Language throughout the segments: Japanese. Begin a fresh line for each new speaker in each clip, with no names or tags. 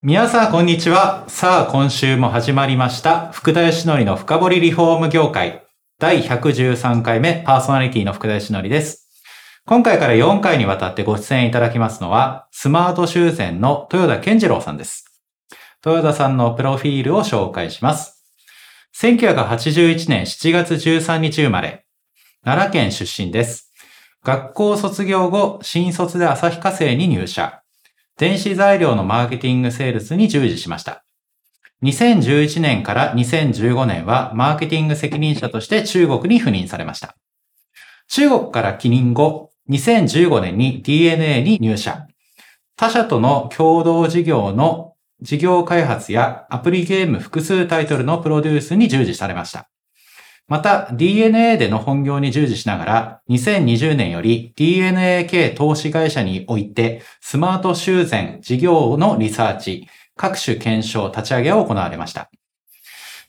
皆さん、こんにちは。さあ、今週も始まりました。福田義則の深掘りリフォーム業界。第113回目、パーソナリティの福田義則です。今回から4回にわたってご出演いただきますのは、スマート修繕の豊田健次郎さんです。豊田さんのプロフィールを紹介します。1981年7月13日生まれ、奈良県出身です。学校卒業後、新卒で旭化成に入社。電子材料のマーケティングセールスに従事しました。2011年から2015年はマーケティング責任者として中国に赴任されました。中国から帰任後、2015年に DNA に入社。他社との共同事業の事業開発やアプリゲーム複数タイトルのプロデュースに従事されました。また、DNA での本業に従事しながら、2020年より DNA 系投資会社において、スマート修繕事業のリサーチ、各種検証、立ち上げを行われました。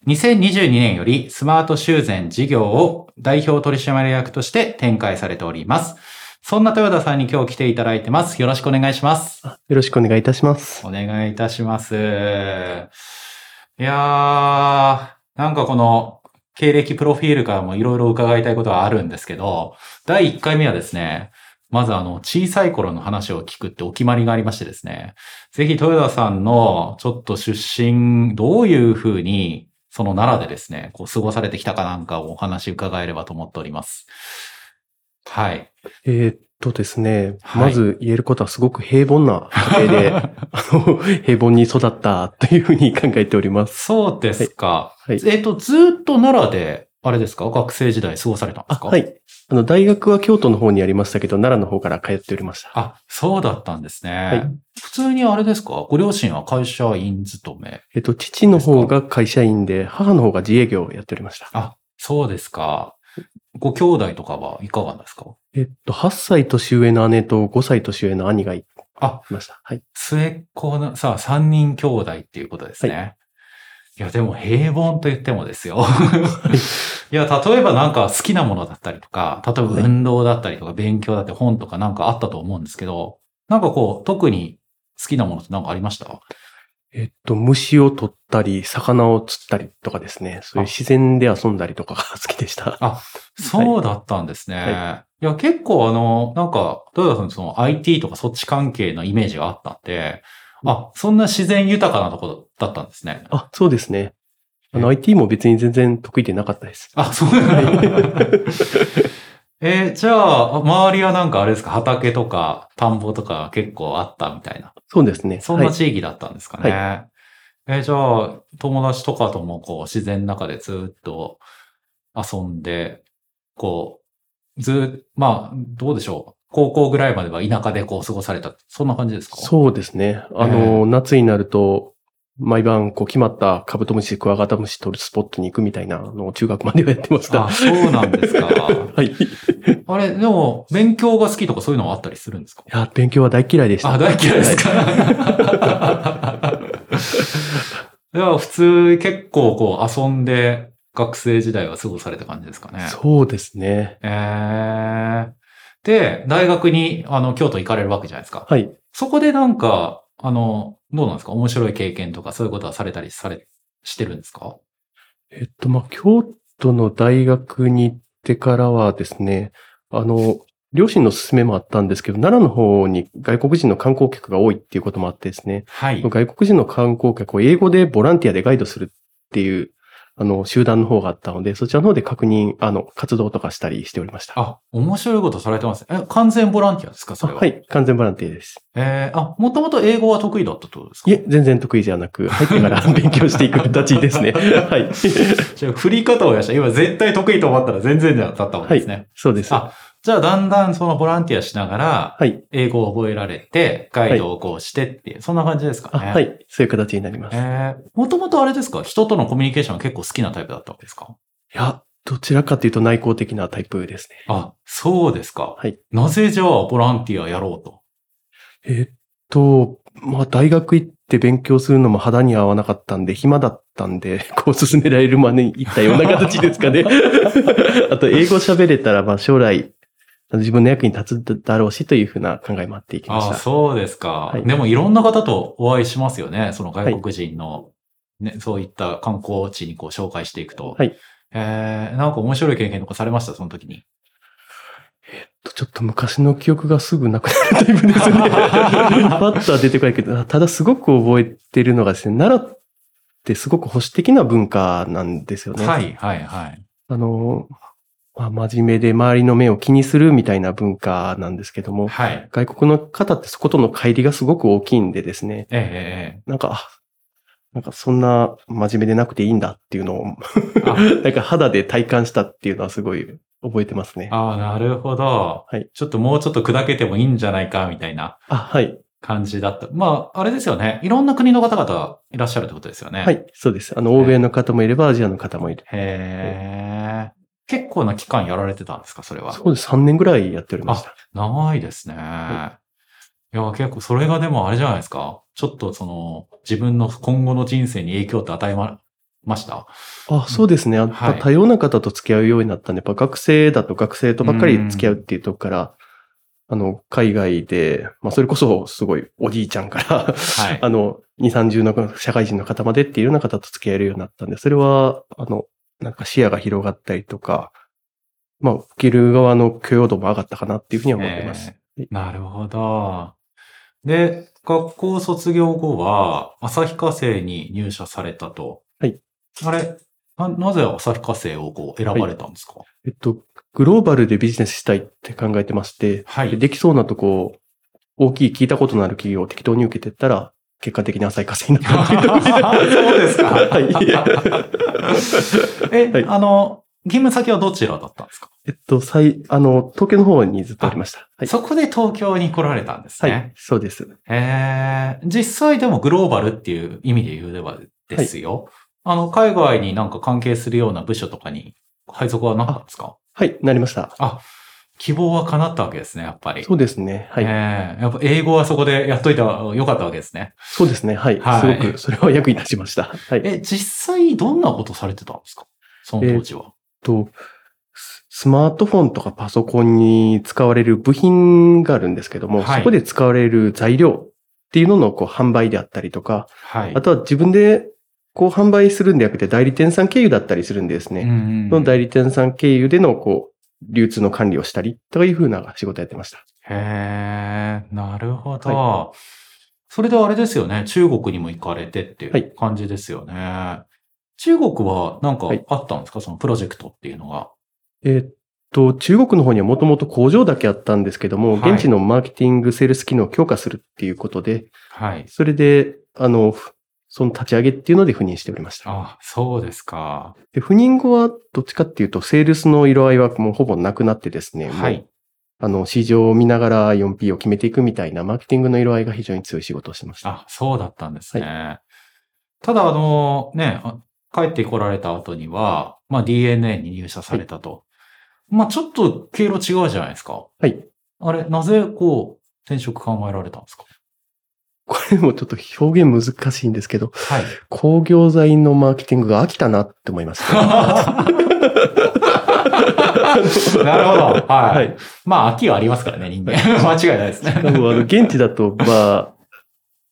2022年よりスマート修繕事業を代表取締役として展開されております。そんな豊田さんに今日来ていただいてます。よろしくお願いします。
よろしくお願いいたします。
お願いいたします。いやー、なんかこの経歴プロフィールからもいろいろ伺いたいことはあるんですけど、第1回目はですね、まずあの、小さい頃の話を聞くってお決まりがありましてですね、ぜひ豊田さんのちょっと出身、どういうふうに、その奈良でですね、こう過ごされてきたかなんかをお話伺えればと思っております。はい。
えーっとですね、
はい
まず言えることはすごく平凡な家庭で、あの、平凡に育ったというふうに考えております。
そうですか。
はい。
えっと、ずーっと奈良で、あれですか？学生時代過ごされたんで
あ、
すか？
はい。あの、大学は京都の方にありましたけど、奈良の方から通っておりました。
あ、そうだったんですね。
はい
普通にあれですか？ご両親は会社員勤め。
えっと、父の方が会社員で、母の方が自営業をやっておりました。
あ、そうですか。ご兄弟とかはいかがですか？
えっと、8歳年上の姉と5歳年上の兄がい
あ、
ました。はい。
末っ子の、さあ、三人兄弟っていうことですね。い、や、でも平凡と言ってもですよ。いや、例えばなんか好きなものだったりとか、例えば運動だったりとか勉強だって本とかなんかあったと思うんですけど、なんかこう、特に好きなものってなんかありました？
えっと、虫を取ったり、魚を釣ったりとかですね。そういう自然で遊んだりとかが好きでした。
あそうだったんですね。、
はい
や、結構あの、なんか、豊田さんその IT とかそっち関係のイメージがあったんで、あ、そんな自然豊かなところだったんですね。
あ、そうですね。あの、IT も別に全然得意でなかったです。
あ、そうなんだ。えーじゃあ、周りはなんかあれですか、畑とか田んぼとか結構あったみたいな。
そうですね。
そん
は
ない地域だったんですかね。えーじゃあ、友達とかともこう自然の中でずっと遊んで、こう、ず、まあ、どうでしょう。高校ぐらいまでは田舎でこう過ごされた。そんな感じですか？
そうですね。あの、夏になると、毎晩こう決まったカブトムシ、クワガタムシ取るスポットに行くみたいなのを中学まではやってました。
あ、そうなんですか。
はい。い
あれ、でも、勉強が好きとかそういうのはあったりするんですか？
や、勉強は大嫌いでした。
あ、大嫌いですか？いや、普通、結構こう遊んで学生時代は過ごされた感じですかね。
そうですね。
ええで、大学に、あの、京都行かれるわけじゃないですか。
はい。
そこでなんか、あの、どうなんですか？面白い経験とかそういうことはされたりされ、してるんですか？
えっと、まあ、京都の大学に行ってからはですね、あの、両親の勧めもあったんですけど、奈良の方に外国人の観光客が多いっていうこともあってですね、
はい。
外国人の観光客を英語でボランティアでガイドするっていう、あの、集団の方があったので、そちらの方で確認、あの、活動とかしたりしておりました。
あ、面白いことされてます。え、完全ボランティアですかそれは？
は。い、完全ボランティアです。
えー、あ、もともと英語は得意だったってことですか？
いえ、全然得意じゃなく、入ってから 勉強していく形ですね。はい。
じゃあ振り方をやした。今絶対得意と思ったら全然だったもんですね。
そうです。
あじゃあだんだんそのボランティアしながら、
はい。
英語を覚えられて、ガイドをこうしてっていう、そんな感じですか
あ、
ね。
は。い。そういう形になります。い
えー、もともとあれですか？人とのコミュニケーションが結構好きなタイプだったわけですか？
や、どちらかというと内向的なタイプですね。
あ、そうですか。
はい。
なぜじゃあボランティアやろうと？
えーっと、まあ、大学行って勉強するのも肌に合わなかったんで、暇だったんで、こう進められるまでに行ったような形ですかね。あと、英語喋れたら、まあ、将来、自分の役に立つだろうしというふうな考えもあっていきまし
あ
た。
そうですか、
はい
でもいろんな方とお会いしますよね。その外国人の、ね、そういった観光地にこう紹介していくと。
はい。
えー、なんか面白い経験とかされました？その時に。
ちょっと昔の記憶がすぐなくなるタイプですね。パッとは出てこないけど、ただすごく覚えてるのがですね、奈良ってすごく保守的な文化なんですよね。
はい、はい、はい。
あの、まあ、真面目で周りの目を気にするみたいな文化なんですけども、
はい。
外国の方ってそことの乖離がすごく大きいんでですね、
えええ
なんか、あなんかそんな真面目でなくていいんだっていうのを、
あ
なんか肌で体感したっていうのはすごい覚えてますね
え。ああ、なるほど。
はい。
ちょっともうちょっと砕けてもいいんじゃないか、みたいな
あ、はい。
感じだった。まあ、あれですよね。いろんな国の方々いらっしゃるってことですよね。
は。い、そうです。あの、欧米の方もいればアジアの方もいる。
へえ。結構な期間やられてたんですか、それは？
そうです。3年ぐらいやっておりました。
長いですね。いや、結構それがでもあれじゃないですか。ちょっとその、自分の今後の人生に影響って与えま、ました？
あ、そうですね。やっ
はい
ぱ多様な方と付き合うようになったんで、やっぱ学生だと学生とばっかり付き合うっていうとこから、あの、海外で、まあ、それこそすごいおじいちゃんから、
はい。
あの、2、30の社会人の方までっていうような方と付き合えるようになったんで、それは、あの、なんか視野が広がったりとか、まあ、受ける側の許容度も上がったかなっていうふうには思ってます。
えーなるほど。で、学校卒業後は、旭化成に入社されたと。
はい。
あれ、ななぜ旭化成をこう選ばれたんですか？
えっと、グローバルでビジネスしたいって考えてまして、
はい
でできそうなとこ、大きい聞いたことのある企業を適当に受けてったら、結果的に浅い稼ぎになったっていう
そうですか。
はい。
え、
はい
あの、勤務先はどちらだったんですか、
えっと、最、あの、東京の方にずっとありました。はい。
そこで東京に来られたんですね。
はい。そうです。
えー、実際でもグローバルっていう意味で言うではですよ。あの、海外になんか関係するような部署とかに配属はなかったんですか？
はい、なりました。
あ、希望は叶ったわけですね、やっぱり。
そうですね。はい。
えーやっぱ英語はそこでやっといたらよかったわけですね。
そうですね。はい。
はい
すごく、それは役に立ちました。はい。えっ
え、実際どんなことされてたんですか？その当時は。
と、ススマートフォンとかパソコンに使われる部品があるんですけども、
はい
そこで使われる材料っていうののこう販売であったりとか、
はい。
あとは自分でこう販売するんでなくて代理店さん経由だったりするんでですね、
うんうん
その代理店さん経由でのこう、流通の管理をしたりとかいうふうな仕事やってました。
へえ、なるほど。それであれですよね。中国にも行かれてっていう
はい
感じですよね。中国はなんか
はい
あったんですか、そのプロジェクトっていうのが。
えーっと、中国の方にはもともと工場だけあったんですけども、
はい
現地のマーケティング、セールス機能を強化するっていうことで、
はい。
それで、あの、ふその立ち上げっていうので赴任しておりました。
あ、そうですか。
で赴任後はどっちかっていうと、セールスの色合いはもうほぼなくなってですね、
はい。
あの、市場を見ながら 4P を決めていくみたいなマーケティングの色合いが非常に強い仕事をしてました。
あ、そうだったんですね。ただ、あの、ね、あ帰ってこられた後には、まあ DNA に入社されたと。まあちょっと経路違うじゃないですか。
はい。
あれ、なぜこう、転職考えられたんですか？
これもちょっと表現難しいんですけど、
はい。
工業材のマーケティングが飽きたなって思いました。
なるほど。はい。
はい。
まあ、秋はありますからね、人間。間違いないですね。
あの、現地だと、まあ、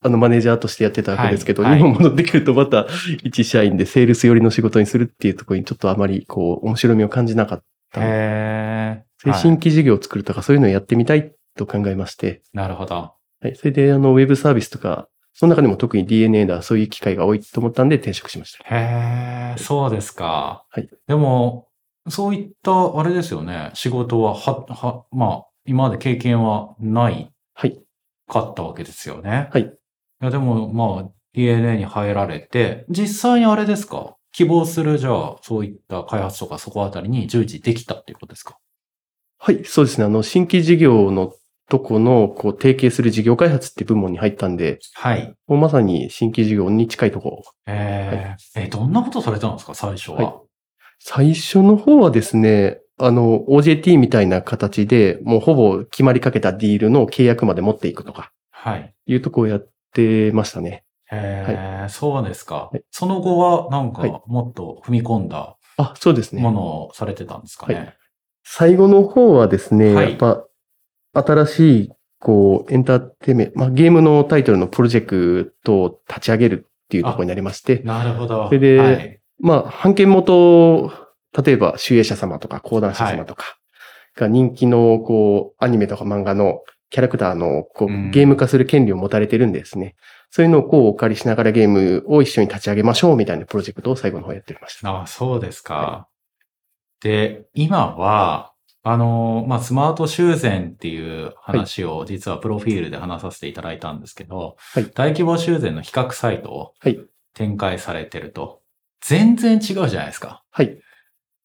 あの、マネージャーとしてやってたわけですけど、
はいはい
日本戻ってくるとまた、一社員でセールス寄りの仕事にするっていうところにちょっとあまり、こう、面白みを感じなかった。
へ
で
ー
新規事業を作るとかそういうのをやってみたいと考えまして、
なるほど。
はい。それで、あの、ウェブサービスとか、その中でも特に DNA だ、そういう機会が多いと思ったんで転職しました。
へえ、そうですか。
はい。
でも、そういった、あれですよね、仕事は、は、は、まあ、今まで経験はない
はい。
かったわけですよね。
はい。
いや、でも、まあ、DNA に入られて、実際にあれですか？希望する、じゃあ、そういった開発とかそこあたりに従事できたっていうことですか？
はい、そうですね。あの、新規事業のとこの、こう、提携する事業開発っていう部門に入ったんで、
はい。
もうまさに新規事業に近いところ。
えー、えーどんなことされたんですか、最初は？
はい最初の方はですね、あの、OJT みたいな形で、もうほぼ決まりかけたディールの契約まで持っていくとか、
はい。
いうとこをやってましたね。
えーそうですか、
はい
その後は、なん
はい
か、もっと踏み込んだ
あ、そうですね。
ものをされてたんですかね？
は最後の方はですね、
はい
やっぱ、新しい、こう、エンターテイメント、まあ、ゲームのタイトルのプロジェクトを立ち上げるっていうところになりまして、
なるほど。
それで
はい。
まあ、版権元、例えば、集英社様とか、講談社様とか、が人気の、こう、アニメとか漫画のキャラクターの、こ
うん
う、ゲーム化する権利を持たれてるんですね。そういうのをこう、お借りしながらゲームを一緒に立ち上げましょうみたいなプロジェクトを最後の方やっておりました。
あそうですか。
は
で、今は、あの、まあ、スマート修繕っていう話を実はプロフィールで話させていただいたんですけど、
はい
大規模修繕の比較サイトを
はい
展開されてると、全然違うじゃないですか。
はい。
い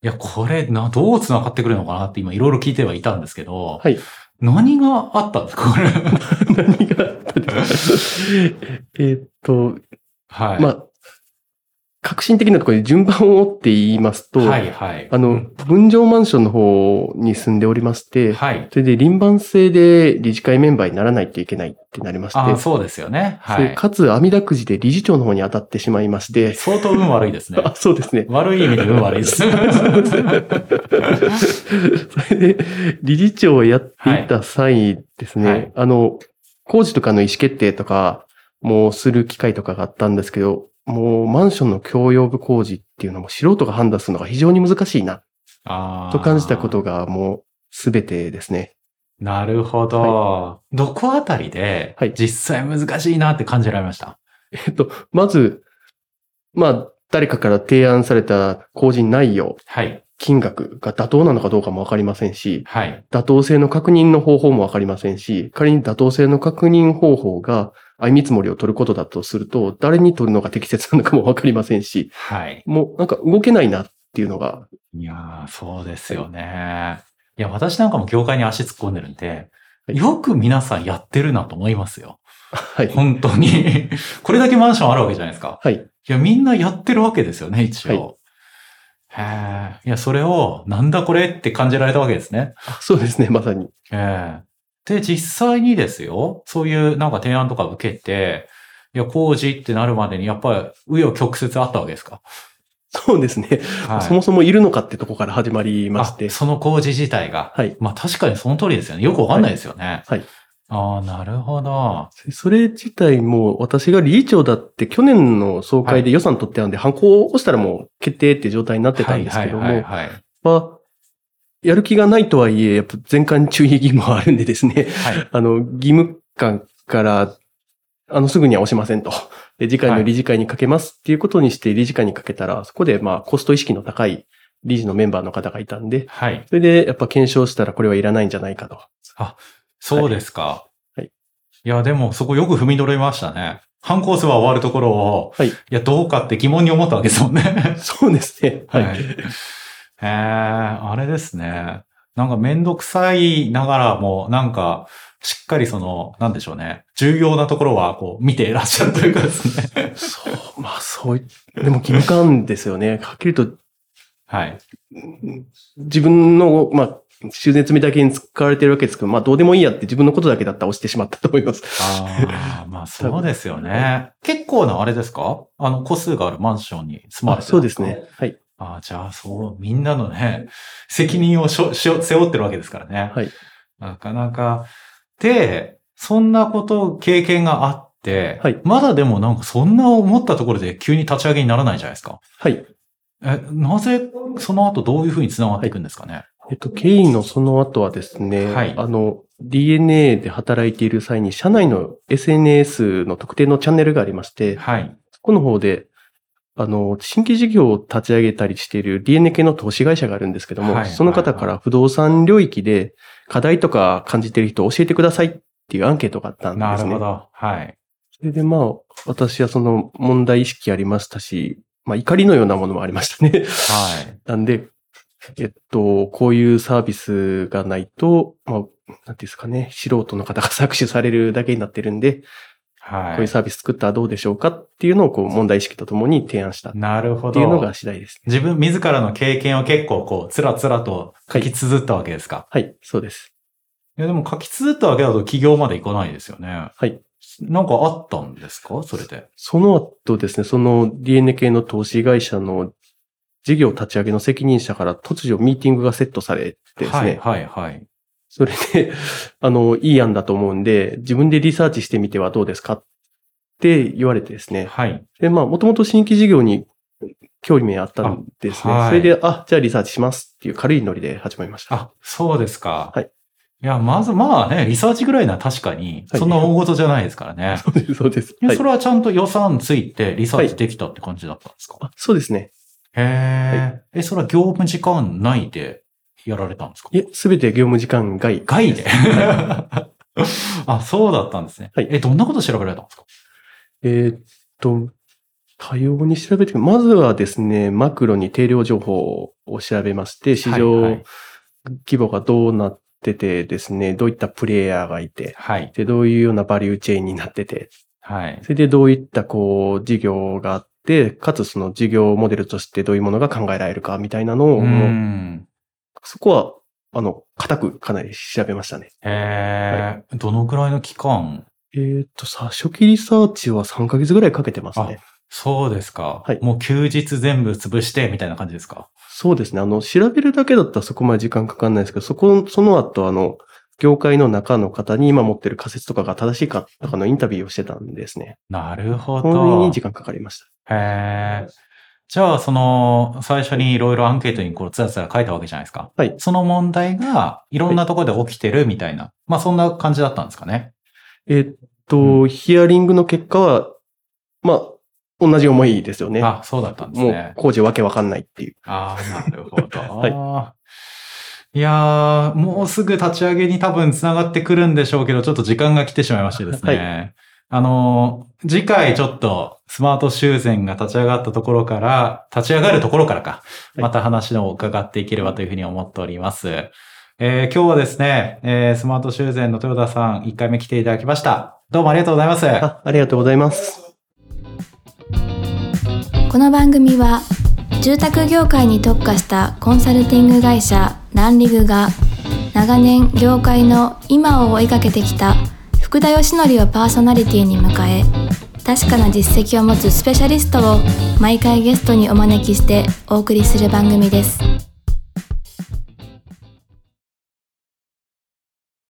や、これな、どう繋がってくるのかなって今いろいろ聞いてはいたんですけど、
はい。
何があったんですか？これ。
何があったんですか？えーっと、
はい。
まあ、革新的なところで順番を追って言いますと、
はい、はい。
あの、分譲マンションの方に住んでおりまして、
はい。
それで輪番制で理事会メンバーにならないといけないってなりまして、
あそうですよね。はい。
かつ、網だくじで理事長の方に当たってしまいまして、
相当運悪いですね。
あ、そうですね。
悪い意味で運悪いです。
それで、理事長をやっていた際ですね、
はい
あの、工事とかの意思決定とかもする機会とかがあったんですけど、もうマンションの共用部工事っていうのも素人が判断するのが非常に難しいな、と感じたことがもうすべてですね。
なるほど。どこあたりで
はい、
実際難しいなって感じられました？
えっと、まず、まあ、誰かから提案された工事内容、
はい。
金額が妥当なのかどうかもわかりませんし、
はい。
妥当性の確認の方法もわかりませんし、仮に妥当性の確認方法が相見積もりを取ることだとすると、誰に取るのが適切なのかもわかりませんし、
はい。
もうなんか動けないなっていうのが、
いや、そうですよね。いや、私なんかも業界に足突っ込んでるんで、よく皆さんやってるなと思いますよ。
はい。
本当に。これだけマンションあるわけじゃないですか。
はい。
いや、みんなやってるわけですよね、一応。へえ。いや、それを、なんだこれって感じられたわけですね。
そうですね、まさに。
ええで、実際にですよ、そういうなんか提案とか受けて、いや、工事ってなるまでに、やっぱり、紆余曲折あったわけですか？
そうですね。
はい。
そもそもいるのかってとこから始まりまして
あ。その工事自体が。
はい。
まあ確かにその通りですよね。よくわかんないですよね。
はい。
ああ、なるほど。
それ自体も私が理事長だって去年の総会で予算取ってたんで、反抗を押したらもう決定って状態になってたんですけども、
はいはいはい、はい。
は、やる気がないとはいえ、やっぱ全館注意義務はあるんでですね、
はい。
あの、義務感から、あの、すぐには押しませんと。で、次回の理事会にかけますっていうことにして理事会にかけたら、そこでまあ、コスト意識の高い理事のメンバーの方がいたんで、
はい。
それでやっぱ検証したらこれはいらないんじゃないかと。
そうですか。
はい
いや、でもそこよく踏み取れましたね。反抗数は終わるところを、
はい。
いや、どうかって疑問に思ったわけですもんね。
そうですね。はい。
はい。へえ、あれですね。なんかめんどくさいながらも、なんか、しっかりその、なんでしょうね。重要なところは、こう、見ていらっしゃるというかですね。
そう、まあそうい、でも義務感ですよね。はっきりと
はい。
うん自分の、まあ、修繕積みだけに使われてるわけですけど、まあどうでもいいやって自分のことだけだったら押してしまったと思います。
ああ、まあそうですよね。結構なあれですか？あの、個数があるマンションに住まれてる
そうですね。。はい。
ああ、じゃあそう、みんなのね、責任をしょしょ背負ってるわけですからね。
はい。
なかなか。で、そんなこと、経験があって、
はい
まだでもなんかそんな思ったところで急に立ち上げにならないじゃないですか。
はい。
え、なぜ、その後どういうふうに繋がっていくんですかね？
えっと、経緯のその後はですね、
はい
あの、DNA で働いている際に、社内の SNS の特定のチャンネルがありまして、
はい。
そこの方で、あの、新規事業を立ち上げたりしている DNA 系の投資会社があるんですけども、
はい
その方から不動産領域で課題とか感じている人教えてくださいっていうアンケートがあったんですね。
なるほど。はい。
それでまあ、私はその問題意識ありましたし、まあ怒りのようなものもありましたね。
はい。
なんで、えっと、こういうサービスがないと、まあ、なんていうんですかね、素人の方が搾取されるだけになってるんで、
はい。
こういうサービス作ったらどうでしょうかっていうのをこう問題意識とともに提案したっ
なるほど。
ていうのが次第です。
自分自らの経験を結構こう、つらつらと書き綴ったわけですか？
はい、そうです。
い、や、でも書き綴ったわけだと企業まで行かないですよね。
はい。
なんかあったんですか？それで。
その後ですね、その DNA 系の投資会社の事業立ち上げの責任者から突如ミーティングがセットされてですね、
はい、はい、はい。
それで、あの、いい案だと思うんで、自分でリサーチしてみてはどうですかって言われてですね。
はい。
で、まあ、もともと新規事業に興味あったんですね。
あはい
それで、あ、じゃあリサーチしますっていう軽いノリで始まりました。
あ、そうですか。
はい。
いや、まず、まあね、リサーチぐらいなら確かに、
はい
そんな大事じゃないですからね。
そうです、そうです。
それはちゃんと予算ついてリサーチできたって感じだったんですか、
あそうですね。
へえ、え、それは業務時間内でやられたんですか？
いえ、すべて業務時間外。
外で？あ、そうだったんですね。
はい
え、どんなこと調べられたんですか？
えーっと、多様に調べて、まずはですね、マクロに定量情報を調べまして、市
はい
場
はい
規模がどうなっててですね、どういったプレイヤーがいて、
はい。
で、どういうようなバリューチェーンになってて、
はい。
それでどういったこう、事業があって、かつその事業モデルとしてどういうものが考えられるかみたいなのを、そこは、あの、固くかなり調べましたね。
へえ、どのくらいの期間？
えーっとさ、初期リサーチは3ヶ月ぐらいかけてますね。
そうですか。
はい
もう休日全部潰してみたいな感じですか？
そうですね。あの、調べるだけだったらそこまで時間かかんないですけど、そこ、その後、あの、業界の中の方に今持ってる仮説とかが正しいかとかのインタビューをしてたんですね。
なるほ
この
ど
に。時間かかりました。
へえ。じゃあ、その、最初にいろいろアンケートにこう、つらつら書いたわけじゃないですか。
はい。
その問題が、いろんなところで起きてるみたいな。まあ、そんな感じだったんですかね。
えーっと、ヒアリングの結果は、まあ、同じ思いですよね。
あ、そうだったんです
もう
ね、。
工事わけわかんないっていう。
ああ、なるほど。
はい
いやー、もうすぐ立ち上げに多分繋がってくるんでしょうけど、ちょっと時間が来てしまいましてですね。あのー、次回ちょっとスマート修繕が立ち上がったところから、立ち上がるところからか、
い
また話を伺っていければというふうに思っております。えー今日はですね、えースマート修繕の豊田さん、1回目来ていただきました。どうもありがとうございます。
あ、ありがとうございます。
この番組は住宅業界に特化したコンサルティング会社ランリグが長年業界の今を追いかけてきた福田義則をパーソナリティに迎え確かな実績を持つスペシャリストを毎回ゲストにお招きしてお送りする番組です。